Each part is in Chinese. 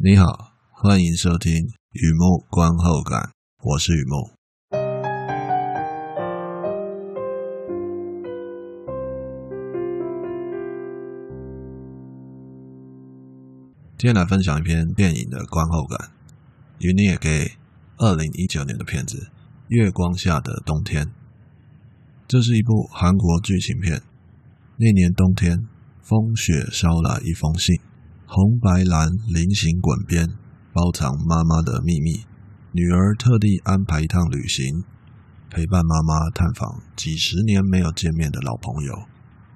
你好，欢迎收听雨木观后感，我是雨木。今天来分享一篇电影的观后感，与你也给二零一九年的片子《月光下的冬天》。这是一部韩国剧情片。那年冬天，风雪捎来一封信，红白蓝菱形滚边，包藏妈妈的秘密。女儿特地安排一趟旅行，陪伴妈妈探访几十年没有见面的老朋友。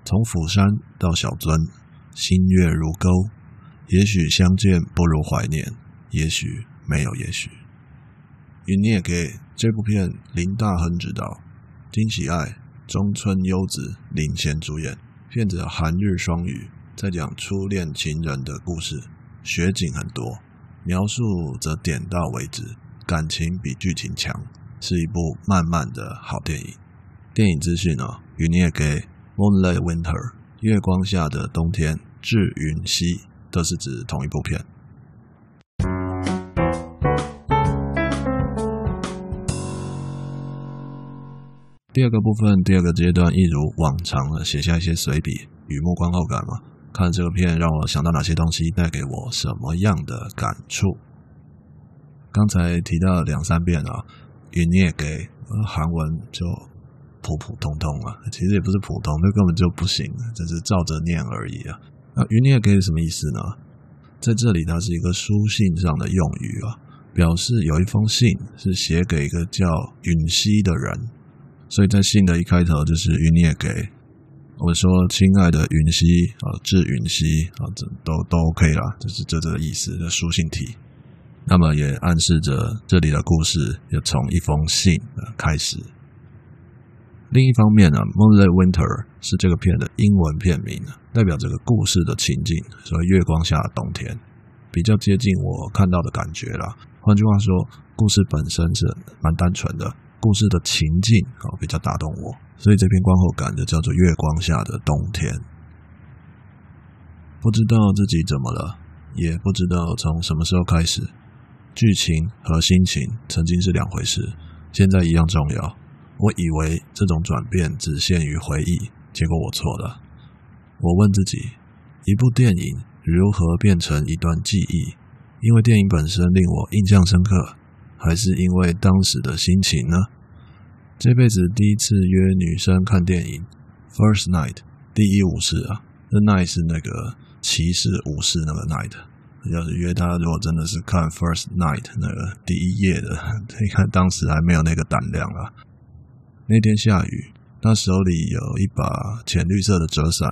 从釜山到小樽，心月如钩。也许相见不如怀念，也许没有也许。与你也给这部片林大亨执导，金喜爱。中村优子领衔主演，片子韩日双语，在讲初恋情人的故事，雪景很多，描述则点到为止，感情比剧情强，是一部慢慢的好电影。电影资讯呢，与你也给 Moonlight Winter 月光下的冬天，智云熙，都是指同一部片。第二个部分，第二个阶段，一如往常的写下一些随笔，雨木观后感嘛。看这个片让我想到哪些东西，带给我什么样的感触？刚才提到两三遍啊，云你也给韩文就普普通通啊，其实也不是普通，那根本就不行，只是照着念而已啊。那与你也给什么意思呢？在这里，它是一个书信上的用语啊，表示有一封信是写给一个叫允熙的人。所以在信的一开头就是云你也给我说，亲爱的云溪啊，致云溪啊，这都都 OK 啦，就是这这个意思的书信体。那么也暗示着这里的故事要从一封信开始。另一方面呢，《Moonlight Winter》是这个片的英文片名，代表这个故事的情境，所以月光下的冬天比较接近我看到的感觉啦。换句话说，故事本身是蛮单纯的。故事的情境啊，比较打动我，所以这篇观后感就叫做《月光下的冬天》。不知道自己怎么了，也不知道从什么时候开始，剧情和心情曾经是两回事，现在一样重要。我以为这种转变只限于回忆，结果我错了。我问自己，一部电影如何变成一段记忆？因为电影本身令我印象深刻。还是因为当时的心情呢？这辈子第一次约女生看电影，First Night，第一武士啊，那 Night 是那个骑士武士那个 Night。要是约她，如果真的是看 First Night 那个第一夜的，你看当时还没有那个胆量啊。那天下雨，她手里有一把浅绿色的折伞，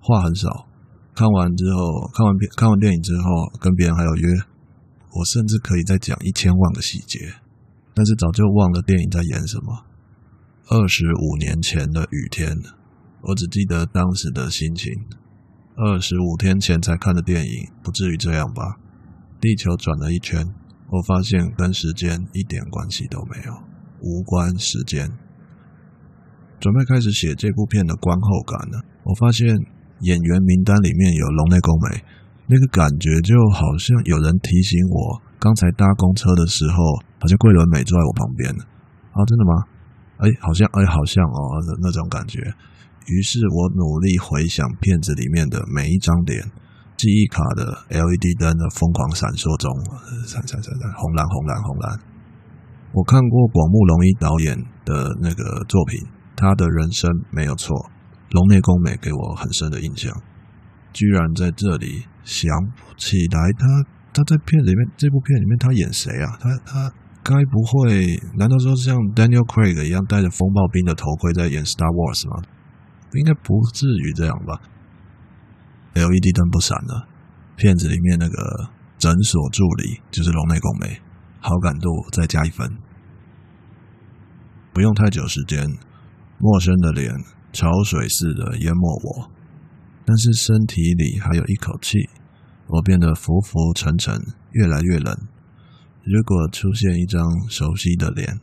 话很少。看完之后，看完片，看完电影之后，跟别人还有约。我甚至可以再讲一千万个细节，但是早就忘了电影在演什么。二十五年前的雨天，我只记得当时的心情。二十五天前才看的电影，不至于这样吧？地球转了一圈，我发现跟时间一点关系都没有，无关时间。准备开始写这部片的观后感了，我发现演员名单里面有龙内恭美。那个感觉就好像有人提醒我，刚才搭公车的时候，好像桂纶镁坐在我旁边。啊，真的吗？哎，好像，哎，好像哦，那种感觉。于是我努力回想片子里面的每一张脸，记忆卡的 LED 灯的疯狂闪烁中，闪闪闪闪，红蓝红蓝红蓝。我看过广木隆一导演的那个作品，他的人生没有错，龙内恭美给我很深的印象。居然在这里想不起来他，他在片子里面这部片里面他演谁啊？他他该不会难道说是像 Daniel Craig 一样戴着风暴兵的头盔在演 Star Wars 吗？应该不至于这样吧？LED 灯不闪了，片子里面那个诊所助理就是龙内恭美，好感度再加一分。不用太久时间，陌生的脸潮水似的淹没我。但是身体里还有一口气，我变得浮浮沉沉，越来越冷。如果出现一张熟悉的脸，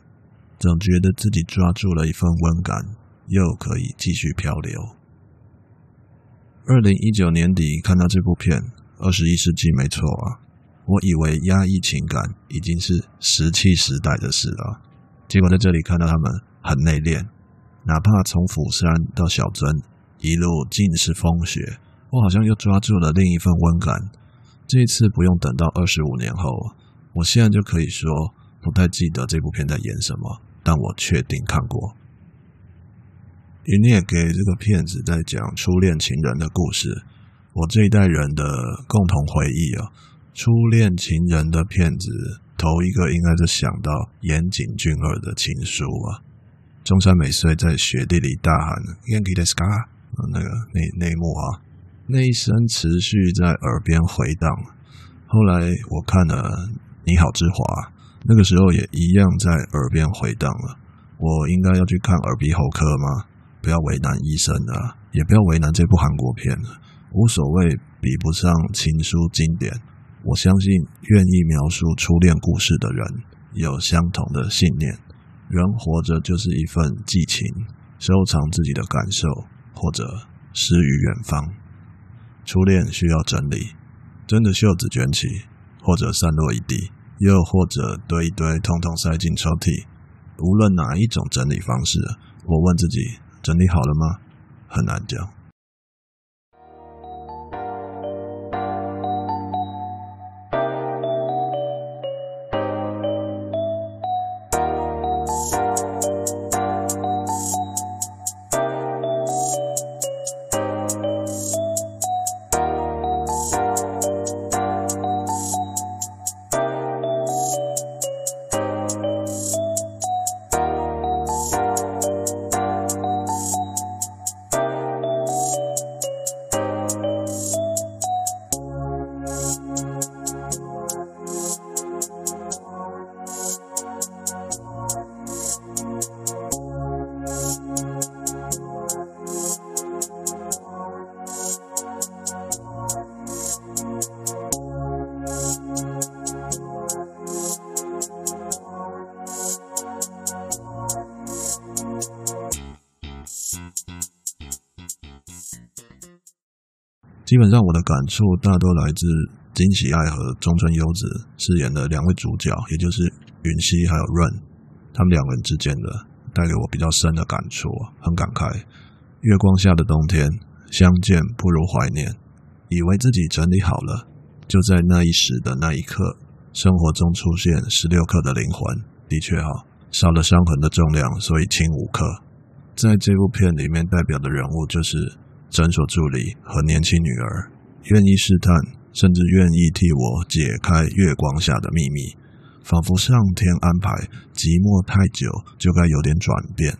总觉得自己抓住了一份温感，又可以继续漂流。二零一九年底看到这部片，二十一世纪没错啊。我以为压抑情感已经是石器时代的事了，结果在这里看到他们很内敛，哪怕从釜山到小樽一路尽是风雪，我好像又抓住了另一份温感。这一次不用等到二十五年后，我现在就可以说不太记得这部片在演什么，但我确定看过。云也给这个片子在讲初恋情人的故事，我这一代人的共同回忆啊。初恋情人的片子，头一个应该是想到岩井俊二的情书啊。中山美穗在雪地里大喊“元気ですか”， 那个那那一幕啊，那一声持续在耳边回荡。后来我看了《你好，之华》，那个时候也一样在耳边回荡了。我应该要去看耳鼻喉科吗？不要为难医生啊，也不要为难这部韩国片了。无所谓，比不上情书经典。我相信，愿意描述初恋故事的人有相同的信念。人活着就是一份寄情，收藏自己的感受，或者诗与远方。初恋需要整理，真的袖子卷起，或者散落一地，又或者堆一堆，统统塞进抽屉。无论哪一种整理方式，我问自己。整理好了吗？很难讲。基本上我的感触大多来自金喜爱和中村优子饰演的两位主角，也就是允熙还有润，他们两人之间的带给我比较深的感触，很感慨。月光下的冬天，相见不如怀念。以为自己整理好了，就在那一时的那一刻，生活中出现十六克的灵魂，的确哈，少了伤痕的重量，所以轻五克。在这部片里面代表的人物就是。诊所助理和年轻女儿愿意试探，甚至愿意替我解开月光下的秘密，仿佛上天安排寂寞太久就该有点转变。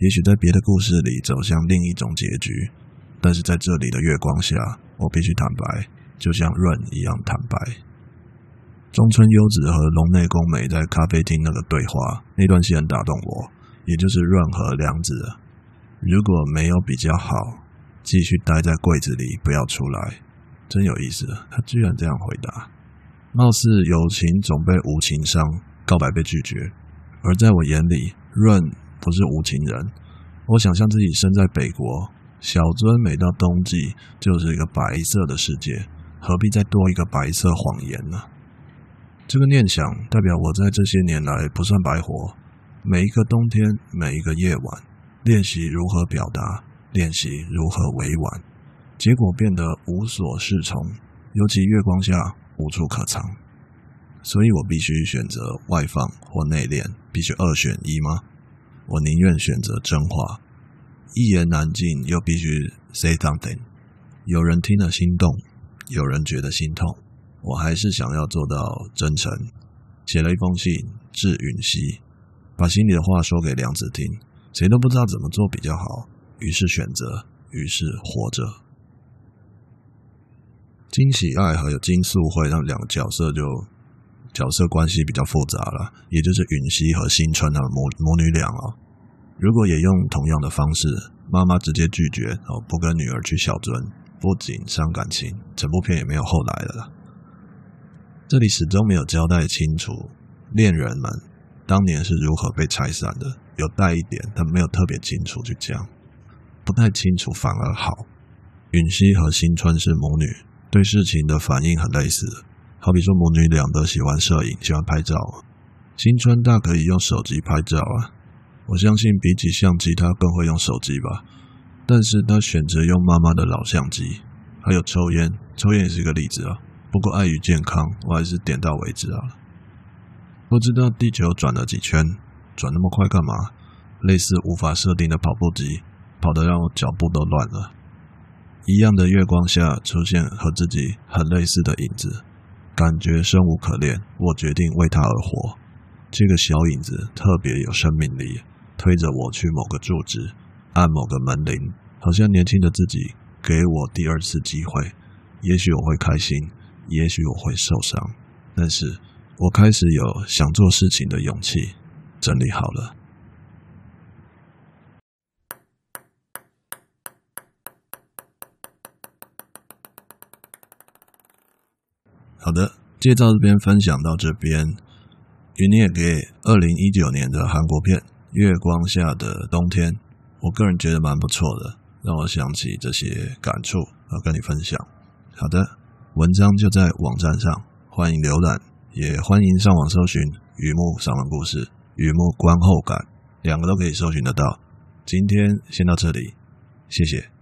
也许在别的故事里走向另一种结局，但是在这里的月光下，我必须坦白，就像润一样坦白。中村优子和龙内功美在咖啡厅那个对话，那段戏很打动我，也就是润和良子，如果没有比较好。继续待在柜子里，不要出来，真有意思。他居然这样回答，貌似有情总被无情伤，告白被拒绝。而在我眼里，润不是无情人。我想象自己身在北国，小樽每到冬季就是一个白色的世界，何必再多一个白色谎言呢？这个念想代表我在这些年来不算白活，每一个冬天，每一个夜晚，练习如何表达。练习如何委婉，结果变得无所适从，尤其月光下无处可藏。所以我必须选择外放或内敛，必须二选一吗？我宁愿选择真话，一言难尽，又必须 say something。有人听了心动，有人觉得心痛，我还是想要做到真诚。写了一封信致允熙，把心里的话说给梁子听，谁都不知道怎么做比较好。于是选择，于是活着。金喜爱还有金素慧他们两个角色就角色关系比较复杂了，也就是允熙和新春的母母女俩啊。如果也用同样的方式，妈妈直接拒绝哦，不跟女儿去小樽，不仅伤感情，整部片也没有后来的了。这里始终没有交代清楚恋人们当年是如何被拆散的，有带一点，但没有特别清楚去讲。不太清楚，反而好。允熙和新春是母女，对事情的反应很类似。好比说母女俩都喜欢摄影，喜欢拍照。新川大可以用手机拍照啊，我相信比起相机，他更会用手机吧。但是他选择用妈妈的老相机，还有抽烟，抽烟也是个例子啊。不过碍于健康，我还是点到为止啊。不知道地球转了几圈，转那么快干嘛？类似无法设定的跑步机，跑得让我脚步都乱了。一样的月光下出现和自己很类似的影子，感觉生无可恋。我决定为他而活。这个小影子特别有生命力，推着我去某个住址，按某个门铃，好像年轻的自己给我第二次机会。也许我会开心，也许我会受伤，但是我开始有想做事情的勇气。整理好了。好的，介绍这边分享到这边。云也给二零一九年的韩国片《月光下的冬天》，我个人觉得蛮不错的，让我想起这些感触，要跟你分享。好的，文章就在网站上，欢迎浏览，也欢迎上网搜寻“雨木散文故事”“雨木观后感”，两个都可以搜寻得到。今天先到这里，谢谢。